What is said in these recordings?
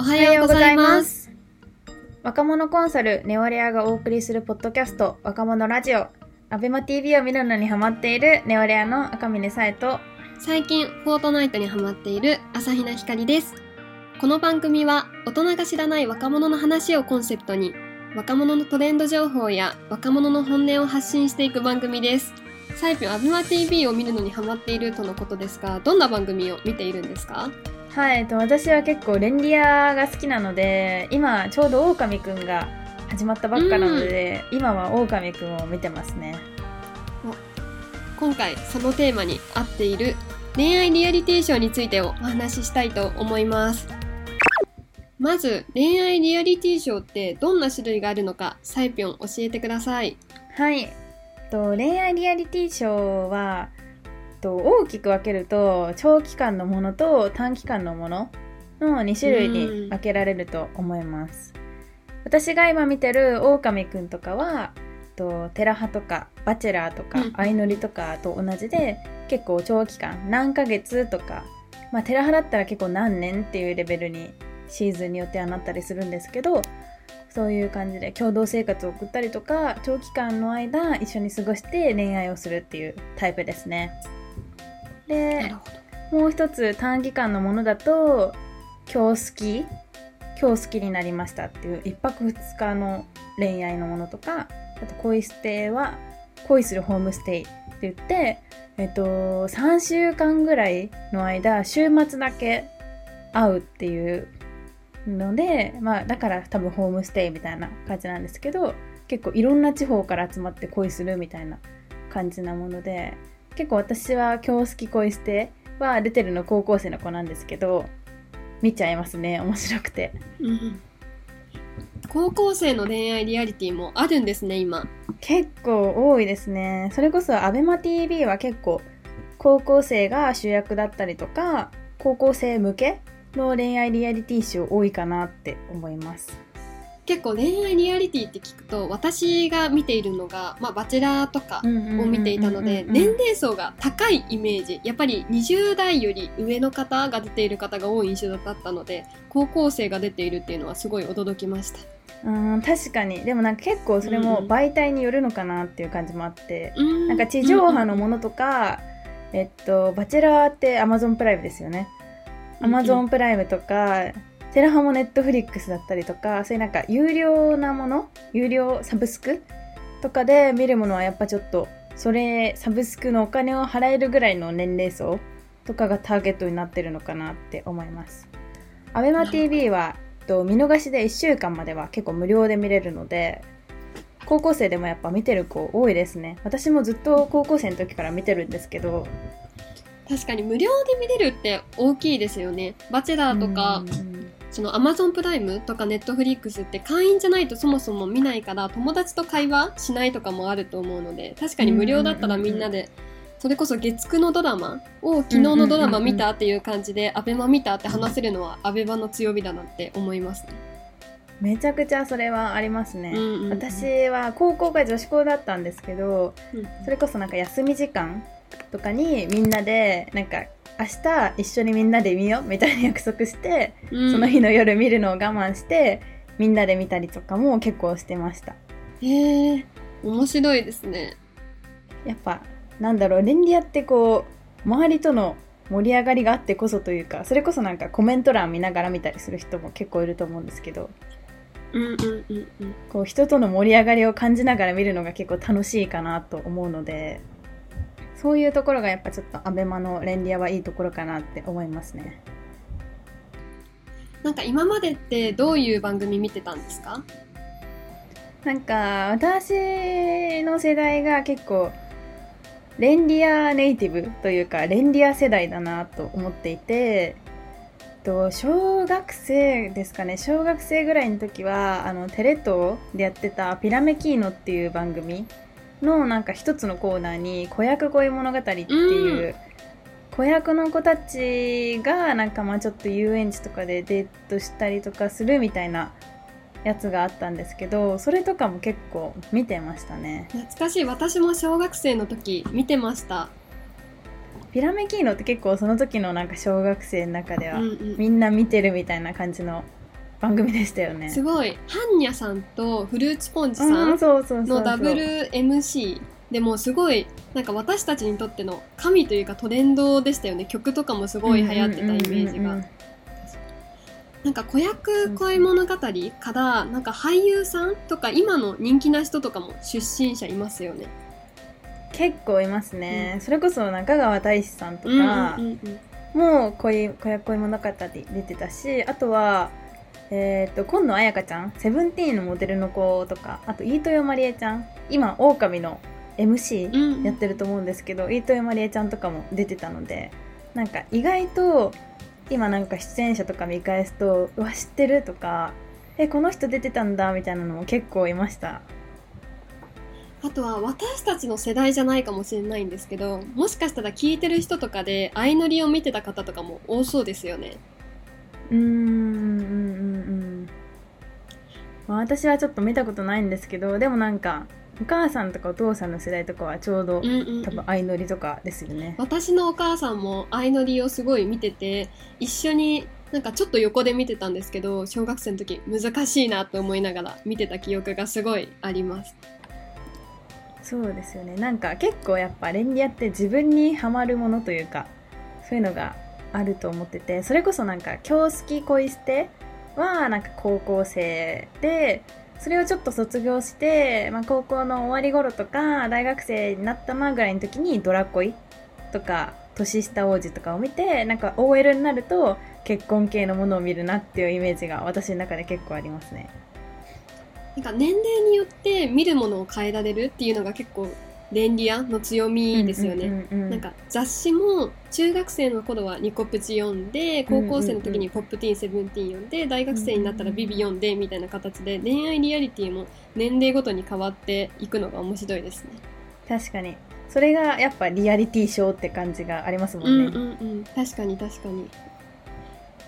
おはようございます。若者コンサルネオレアがお送りするポッドキャスト若者ラジオアベマ TV を見るのにハマっているネオレアの赤嶺さえと最近、フォートナイトにハマっている朝比奈ひかりです。この番組は、大人が知らない若者の話をコンセプトに、若者のトレンド情報や若者の本音を発信していく番組です。サイピョン、アベマ TV を見るのにハマっているとのことですが、どんな番組を見ているんですか？はいえっと私は結構レンリアが好きなので今ちょうどオオカミくんが始まったばっかなので、今はオオカミくんを見てますね今回、そのテーマに合っている恋愛リアリティショーについてをお話ししたいと思います。まず、恋愛リアリティショーってどんな種類があるのか、サイピョン教えてください。はいえっと恋愛リアリティショーはと大きく分けると長期間のものと短期間のものの2種類に分けられると思います。私が今見てるオオカミくんとかはとテラハとかバチェラーとかうん。相乗りとかと同じで結構長期間何ヶ月とかまあテラハだったら結構何年っていうレベルにシーズンによってはなったりするんですけどそういう感じで共同生活を送ったりとか長期間の間一緒に過ごして恋愛をするっていうタイプですね。なで。もう一つ短期間のものだと今日好き今日好きになりましたっていう一泊二日の恋愛のものとかあと恋ステイは恋するホームステイって言ってえっと3週間ぐらいの間週末だけ会うっていうのでまあだから多分ホームステイみたいな感じなんですけど結構いろんな地方から集まって恋するみたいな感じなもので結構私は今日好き恋ステは出てるの高校生の子なんですけど見ちゃいますね面白くて。うん。高校生の恋愛リアリティもあるんですね、今。結構多いですね。それこそ ABEMATV は結構高校生が主役だったりとか高校生向けの恋愛リアリティショー多いかなって思います結構恋愛リアリティって聞くと、私が見ているのが、まあ、バチェラーとかを見ていたので、年齢層が高いイメージ。やっぱり20代より上の方が出ている方が多い印象だったので、高校生が出ているっていうのはすごい驚きました。うん確かに。でもなんか結構それも媒体によるのかなっていう感じもあって、ななんか地上波のものとか、えっとバチェラーって Amazon プライムですよね。アマゾンプライムとか、テラハもネットフリックスだったりとか、そういうなんか有料なもの、有料サブスクとかで見るものはやっぱちょっと、それ、サブスクのお金を払えるぐらいの年齢層とかがターゲットになってるのかなって思います。アベマ TV は、えっと見逃しで1週間までは結構無料で見れるので、高校生でもやっぱ見てる子多いですね。私もずっと高校生の時から見てるんですけど、確かに無料で見れるって大きいですよね。バチェラーとか、うんその Amazon プライムとか Netflix って会員じゃないとそもそも見ないから友達と会話しないとかもあると思うので確かに無料だったらみんなでそれこそ月9のドラマを昨日のドラマ見たっていう感じでアベマ見たって話せるのはアベマの強みだなって思いますね。めちゃくちゃそれはありますね。うんうんうん私は高校が女子校だったんですけどうんそれこそなんか休み時間とかにみんなでなんか明日一緒にみんなで見ようみたいな約束して、うんその日の夜見るのを我慢してみんなで見たりとかも結構してましたへえ面白いですね。やっぱなんだろう連リアってこう周りとの盛り上がりがあってこそというかそれこそなんかコメント欄見ながら見たりする人も結構いると思うんですけどうんうんうんうん。こう人との盛り上がりを感じながら見るのが結構楽しいかなと思うのでそういうところがやっぱちょっとアベマのレンリアはいいところかなって思いますね。なんか今までってどういう番組見てたんですか？なんか私の世代が結構レンリアネイティブというかレンリア世代だなと思っていてと小学生ですかね。小学生ぐらいの時はあのテレ東でやってた「ピラメキーノ」っていう番組のなんか一つのコーナーに「子役恋物語」っていう、子役の子たちがなんかまあちょっと遊園地とかでデートしたりとかするみたいなやつがあったんですけどそれとかも結構見てましたね。懐かしい。私も小学生の時見てました。ピラメキーノって結構その時のなんか小学生の中ではみんな見てるみたいな感じの番組でしたよね。すごいハンニャさんとフルーツポンチさうんのダブル MC でもうすごいなんか私たちにとっての神というかトレンドでしたよね。曲とかもすごい流行ってたイメージが。うんうんうんうんなんか子役恋物語からなんか俳優さんとか今の人気な人とかも出身者いますよね。結構いますね、それこそ中川大志さんとか、うんうんうんうん。もう恋子役恋物語で出てたしあとはえっ、と今野彩香ちゃんセブンティーンのモデルの子とかあと飯豊まりえちゃん今狼の MC うん。やってると思うんですけど、飯豊まりえちゃんとかも出てたのでなんか意外と今なんか出演者とか見返すとうわ知ってるとかえこの人出てたんだみたいなのも結構いました。あとは私たちの世代じゃないかもしれないんですけどもしかしたら聞いてる人とかで相乗りを見てた方とかも多そうですよね。うーんうんうんうんまあ私はちょっと見たことないんですけどでもなんかお母さんとかお父さんの世代とかはちょうどうんうんうん。多分相乗りとかですよね。私のお母さんも相乗りをすごい見てて一緒になんかちょっと横で見てたんですけど小学生の時難しいなと思いながら見てた記憶がすごいあります。そうですよね。なんか結構やっぱレンリアって自分にハマるものというかそういうのがあると思っててそれこそなんか今日好き恋捨てはなんか高校生でそれをちょっと卒業して、まあ、高校の終わり頃とか大学生になったなぐらいの時にドラ恋とか年下王子とかを見てなんか OL になると結婚系のものを見るなっていうイメージが私の中で結構ありますね。なんか年齢によって見るものを変えられるっていうのが結構レンリアの強みですよね、なんか雑誌も中学生の頃はニコプチ読んで高校生の時にポップティーンセブンティーン読んで大学生になったらビビ読んでみたいな形で恋愛リアリティも年齢ごとに変わっていくのが面白いですね。確かに。それがやっぱリアリティショーって感じがありますもね、うんんうんうん。確かに確かに。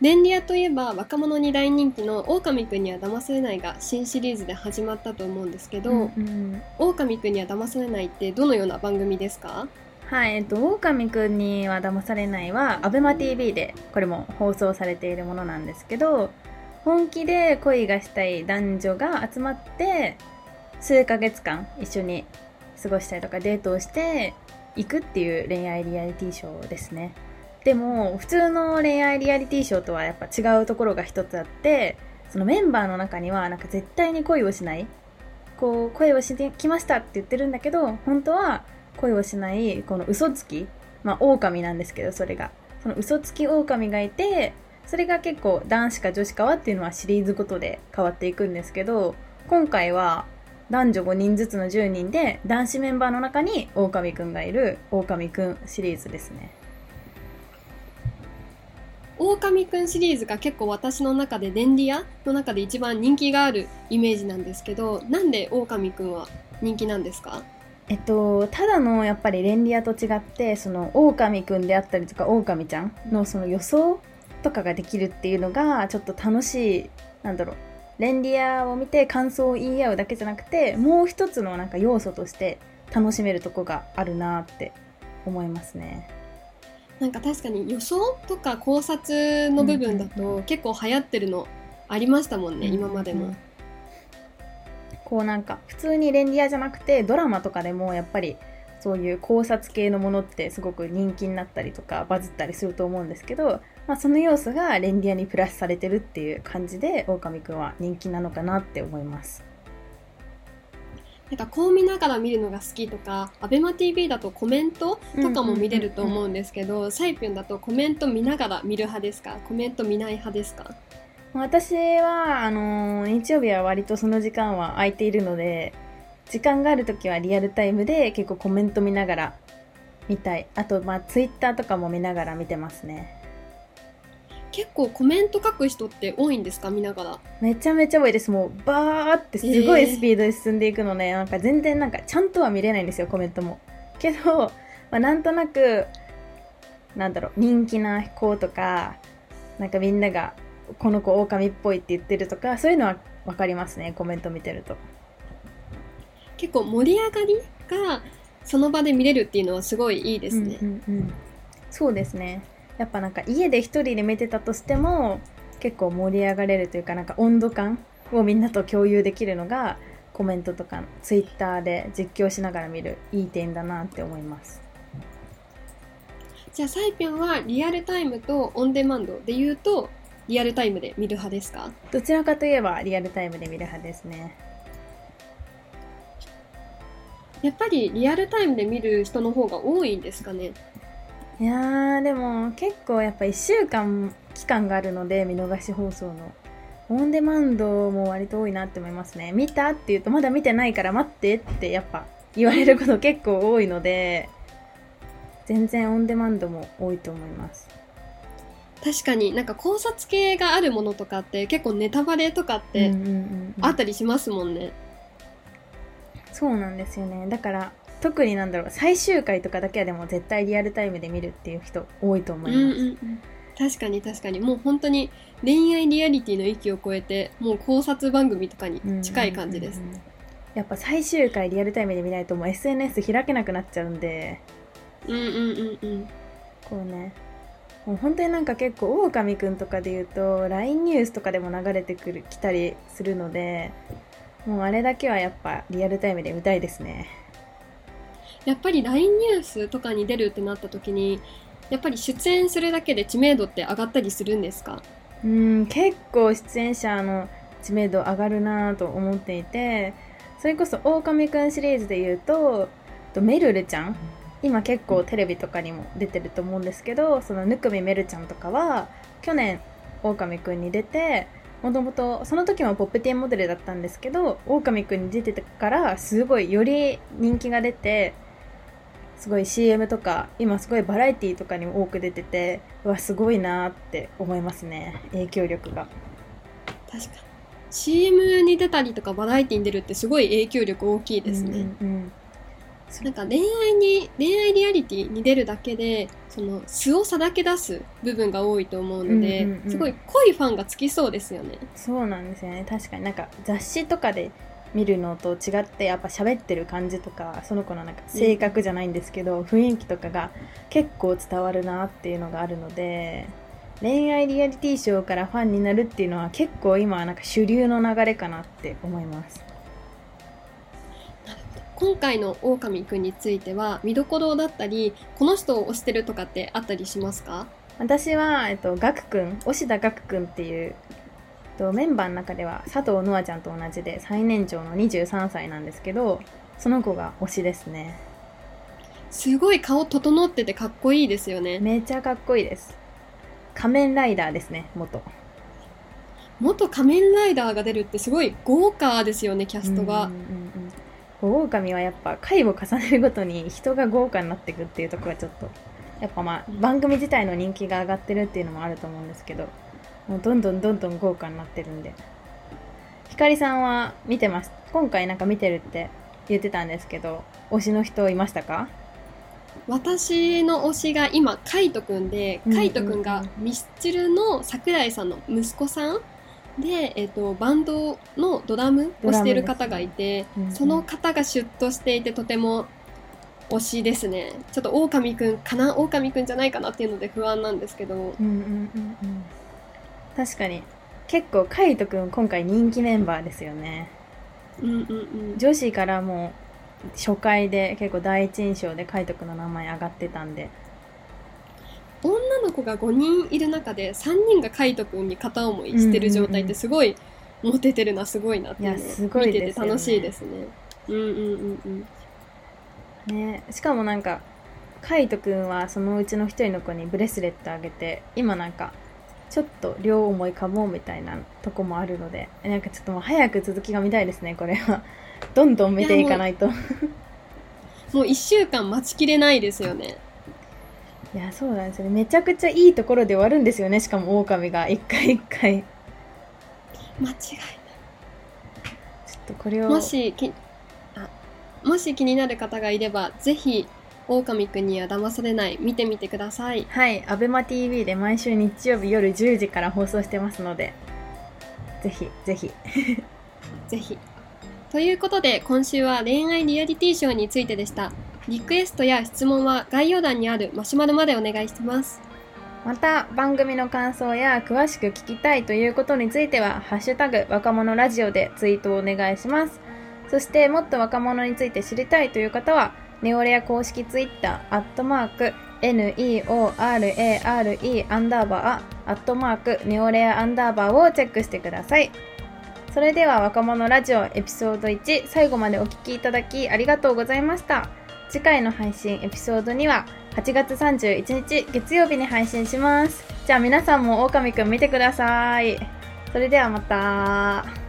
レンリアといえば若者に大人気の「狼くんには騙されない」が新シリーズで始まったと思うんですけど、うんうん狼くんには騙されないってどのような番組ですか？はい、えっと、狼くんには騙されないは、アベマ t v で、これも放送されているものなんですけど、本気で恋がしたい男女が集まって、数ヶ月間一緒に過ごしたりとかデートをしていくっていう恋愛リアリティショーですね。でも、普通の恋愛リアリティショーとはやっぱ違うところが一つあって、そのメンバーの中にはなんか絶対に恋をしない、こう、恋をしてきましたって言ってるんだけど、本当は恋をしないこの嘘つきまあ狼なんですけどそれが。その嘘つき狼がいてそれが結構男子か女子かはっていうのはシリーズごとで変わっていくんですけど今回は男女5人ずつの10人で男子メンバーの中に狼くんがいる狼くんシリーズですね。狼くんシリーズが結構私の中でレンリアの中で一番人気があるイメージなんですけどなんで狼くんは人気なんですか？えっと、ただのやっぱりレンリアと違ってその狼くんであったりとか狼ちゃんのその予想とかができるっていうのがちょっと楽しいなんだろうレンリアを見て感想を言い合うだけじゃなくてもう一つのなんか要素として楽しめるとこがあるなって思いますね。なんか確かに予想とか考察の部分だうんうんと結構流行ってるのありましたもんね、今までも。こうなんか普通にレンリアじゃなくてドラマとかでもやっぱりそういう考察系のものってすごく人気になったりとかバズったりすると思うんですけど、まあ、その要素がレンリアにプラスされてるっていう感じで狼くんは人気なのかなって思います。なんかこう見ながら見るのが好きとか、アベマ t v だとコメントとかも見れると思うんですけど、サイピョンだとコメント見ながら見る派ですか？コメント見ない派ですか？私はあのー日曜日は割とその時間は空いているので時間がある時はリアルタイムで結構コメント見ながら見たい。あとまあツイッターとかも見ながら見てますね結構コメント書く人って多いんですか？見ながら。めちゃめちゃ多いです。もうバーってすごいスピードで進んでいくので、なんか全然なんかちゃんとは見れないんですよコメントも。けど、まあ、なんとなくなんだろう人気な子とかなんかみんながこの子狼っぽいって言ってるとかそういうのは分かりますねコメント見てると。結構盛り上がりがその場で見れるっていうのはすごいいいですね。うんうんうん。そうですねやっぱなんか家で一人で見てたとしても結構盛り上がれるというかなんか温度感をみんなと共有できるのがコメントとかツイッターで実況しながら見るいい点だなって思います。じゃあサイピョンはリアルタイムとオンデマンドで言うとリアルタイムで見る派ですか？どちらかといえばリアルタイムで見る派ですね。やっぱりリアルタイムで見る人の方が多いんですかねいやーでも結構やっぱ1週間期間があるので見逃し放送の。オンデマンドも割と多いなって思いますね。見たって言うとまだ見てないから待ってってやっぱ言われること結構多いので全然オンデマンドも多いと思います。確かになんか考察系があるものとかって結構ネタバレとかってうんうんうんうん。あったりしますもんね、そうなんですよね。だから特になんだろう最終回とかだけはでも絶対リアルタイムで見るっていう人多いと思います、うんうんうん。確かに確かに。もう本当に恋愛リアリティの域を超えてもう考察番組とかに近い感じです、うんうん。うんうんやっぱ最終回リアルタイムで見ないともう SNS 開けなくなっちゃうんで。うんうんうんうん。こうね。もう本当になんか結構狼くんとかで言うと LINE ニュースとかでも流れてくる来たりするのでもうあれだけはやっぱリアルタイムで見たいですねやっぱり LINE ニュースとかに出るってなった時にやっぱり出演するだけで知名度って上がったりするんですか？うん結構出演者の知名度上がるなと思っていてそれこそ狼くんシリーズで言うととめるるちゃん今結構テレビとかにも出てると思うんですけどそのぬくみめるちゃんとかは去年狼くんに出てもともとその時もポップティーンモデルだったんですけど狼くんに出てたからすごいより人気が出てすごい CM とか今すごいバラエティーとかにも多く出ててうわすごいなーって思いますね。影響力が。確かに。CM に出たりとかバラエティに出るってすごい影響力大きいですね、うんうんうん。なんか恋愛に恋愛リアリティに出るだけでその素をさらけ出す部分が多いと思うので、うんうんうん。すごい濃いファンがつきそうですよね。そうなんですよね。確かに。なんか雑誌とかで見るのと違ってやっぱ喋ってる感じとかその子のなんか性格じゃないんですけど、雰囲気とかが結構伝わるなっていうのがあるので恋愛リアリティショーからファンになるっていうのは結構今はなんか主流の流れかなって思います。今回の狼くんについては見どころだったりこの人を推してるとかってあったりしますか？私は、えっと、ガクくん、押田ガクくんっていう、と、メンバーの中では佐藤ノアちゃんと同じで最年長の23歳なんですけど、その子が推しですね。すごい顔整っててかっこいいですよねめちゃかっこいいです。仮面ライダーですね、元。元仮面ライダーが出るってすごい豪華ですよねキャストが、うんうんうん狼はやっぱ回を重ねるごとに人が豪華になっていくっていうところがちょっとやっぱまあ番組自体の人気が上がってるっていうのもあると思うんですけどもうどんどんどんどん豪華になってるんで。ひかりさんは見てます？今回なんか見てるって言ってたんですけど推しの人いましたか？私の推しが今カイトくんで、うんうんうん。カイトくんがミスチルの桜井さんの息子さんで、えっとバンドのドラムをしている方がいて、うんうんその方がシュッとしていてとても推しですね。ちょっと狼くんかな？狼くんじゃないかなっていうので不安なんですけど。うんうんうんうん確かに。結構カイトくん今回人気メンバーですよね。うんうんうん。女子からも初回で結構第一印象でカイトくんの名前上がってたんで。女の子が5人いる中で3人がカイトくんに片思いしてる状態ってすごいモテてるなすごいなっていう見てて楽しいですね。うんうんうんうん。ねしかもなんかカイトくんはそのうちの一人の子にブレスレットあげて今なんかちょっと両思いかもみたいなとこもあるのでなんかちょっともう早く続きが見たいですねこれは。どんどん見ていかないと。いもう1週間待ちきれないですよね。やそうなんですよね。めちゃくちゃいいところで終わるんですよねしかも狼が。一回一回。間違いちょっとこれを。ないもしきあもし気になる方がいればぜひ狼くんには騙されない。見てみてください。はい、アベマ t v で毎週日曜日夜10時から放送してますので、ぜひぜひ。ぜひ。ということで今週は恋愛リアリティショーについてでした。リクエストや質問は概要欄にある。マシュマロまでお願いします。また番組の感想や詳しく聞きたいということについては「ハッシュタグ若者ラジオ」でツイートをお願いします。そしてもっと若者について知りたいという方はネオレア公式ツイッターアットマーク NEORARE アンダーバーアットマークネオレアアンダーバーをチェックしてください。それでは若者ラジオエピソード1最後までお聴きいただきありがとうございました。次回の配信エピソードには8月31日月曜日に配信します。じゃあ皆さんも狼くん見てください。それではまた。